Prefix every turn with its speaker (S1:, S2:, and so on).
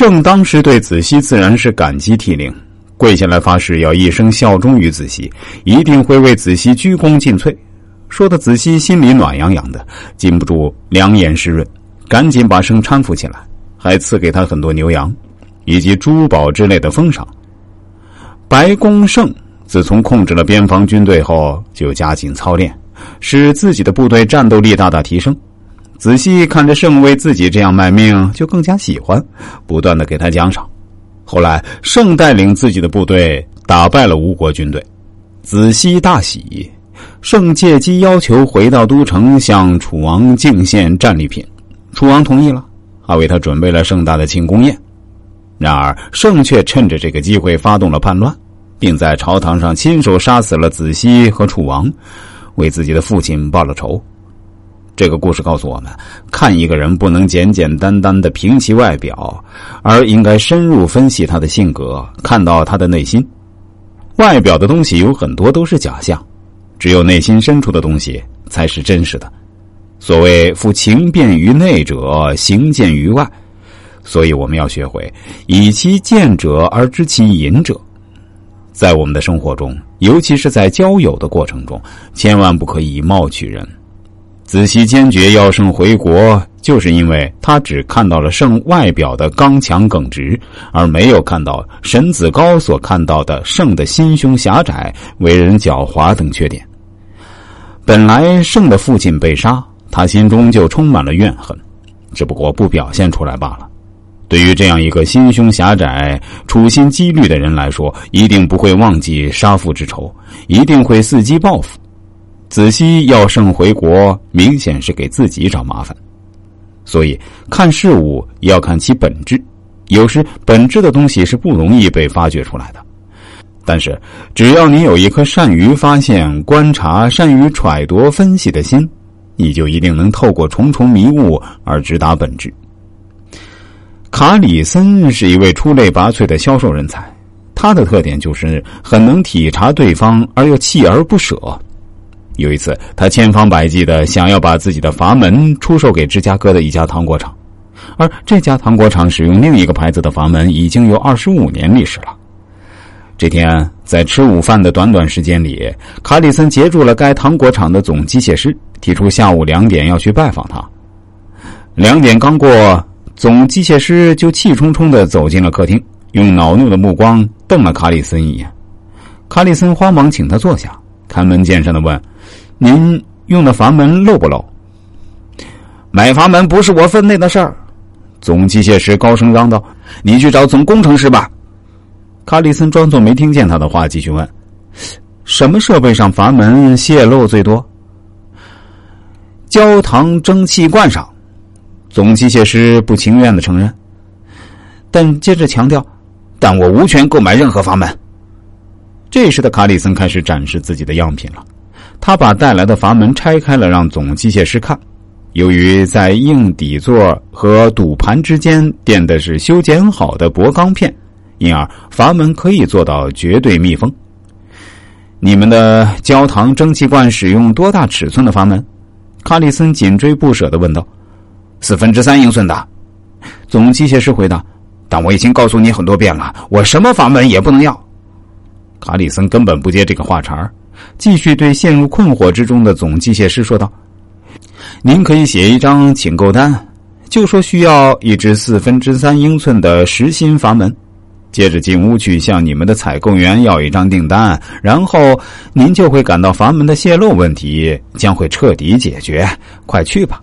S1: 圣当时对子熙自然是感激涕零，跪下来发誓要一生效忠于子熙，一定会为子熙鞠躬尽瘁。说的子熙心里暖洋洋的，禁不住两眼湿润，赶紧把圣搀扶起来，还赐给他很多牛羊，以及珠宝之类的封赏。白公胜自从控制了边防军队后，就加紧操练，使自己的部队战斗力大大提升。仔细看着圣为自己这样卖命，就更加喜欢，不断的给他奖赏。后来，圣带领自己的部队打败了吴国军队，子熙大喜，圣借机要求回到都城向楚王敬献战利品，楚王同意了，还为他准备了盛大的庆功宴。然而，圣却趁着这个机会发动了叛乱，并在朝堂上亲手杀死了子熙和楚王，为自己的父亲报了仇。这个故事告诉我们：看一个人不能简简单单的凭其外表，而应该深入分析他的性格，看到他的内心。外表的东西有很多都是假象，只有内心深处的东西才是真实的。所谓“夫情变于内者，行见于外”。所以，我们要学会以其见者而知其隐者。在我们的生活中，尤其是在交友的过程中，千万不可以以貌取人。子熙坚决要胜回国，就是因为他只看到了胜外表的刚强耿直，而没有看到沈子高所看到的胜的心胸狭窄、为人狡猾等缺点。本来胜的父亲被杀，他心中就充满了怨恨，只不过不表现出来罢了。对于这样一个心胸狭窄、处心积虑的人来说，一定不会忘记杀父之仇，一定会伺机报复。子熙要圣回国，明显是给自己找麻烦。所以看事物要看其本质，有时本质的东西是不容易被发掘出来的。但是只要你有一颗善于发现、观察、善于揣度、分析的心，你就一定能透过重重迷雾而直达本质。卡里森是一位出类拔萃的销售人才，他的特点就是很能体察对方而又锲而不舍。有一次，他千方百计的想要把自己的阀门出售给芝加哥的一家糖果厂，而这家糖果厂使用另一个牌子的阀门已经有二十五年历史了。这天，在吃午饭的短短时间里，卡里森截住了该糖果厂的总机械师，提出下午两点要去拜访他。两点刚过。总机械师就气冲冲的走进了客厅，用恼怒的目光瞪了卡里森一眼。卡里森慌忙请他坐下，开门见山的问：“您用的阀门漏不漏？”“买阀门不是我分内的事儿。”总机械师高声嚷道：“你去找总工程师吧。”卡里森装作没听见他的话，继续问：“什么设备上阀门泄漏最多？”“焦糖蒸汽罐上。”总机械师不情愿的承认，但接着强调：“但我无权购买任何阀门。”这时的卡里森开始展示自己的样品了。他把带来的阀门拆开了，让总机械师看。由于在硬底座和赌盘之间垫的是修剪好的薄钢片，因而阀门可以做到绝对密封。你们的焦糖蒸汽罐使用多大尺寸的阀门？卡里森紧追不舍的问道。四分之三英寸的，总机械师回答：“但我已经告诉你很多遍了，我什么阀门也不能要。”卡里森根本不接这个话茬继续对陷入困惑之中的总机械师说道：“您可以写一张请购单，就说需要一只四分之三英寸的实心阀门，接着进屋去向你们的采购员要一张订单，然后您就会感到阀门的泄漏问题将会彻底解决。快去吧。”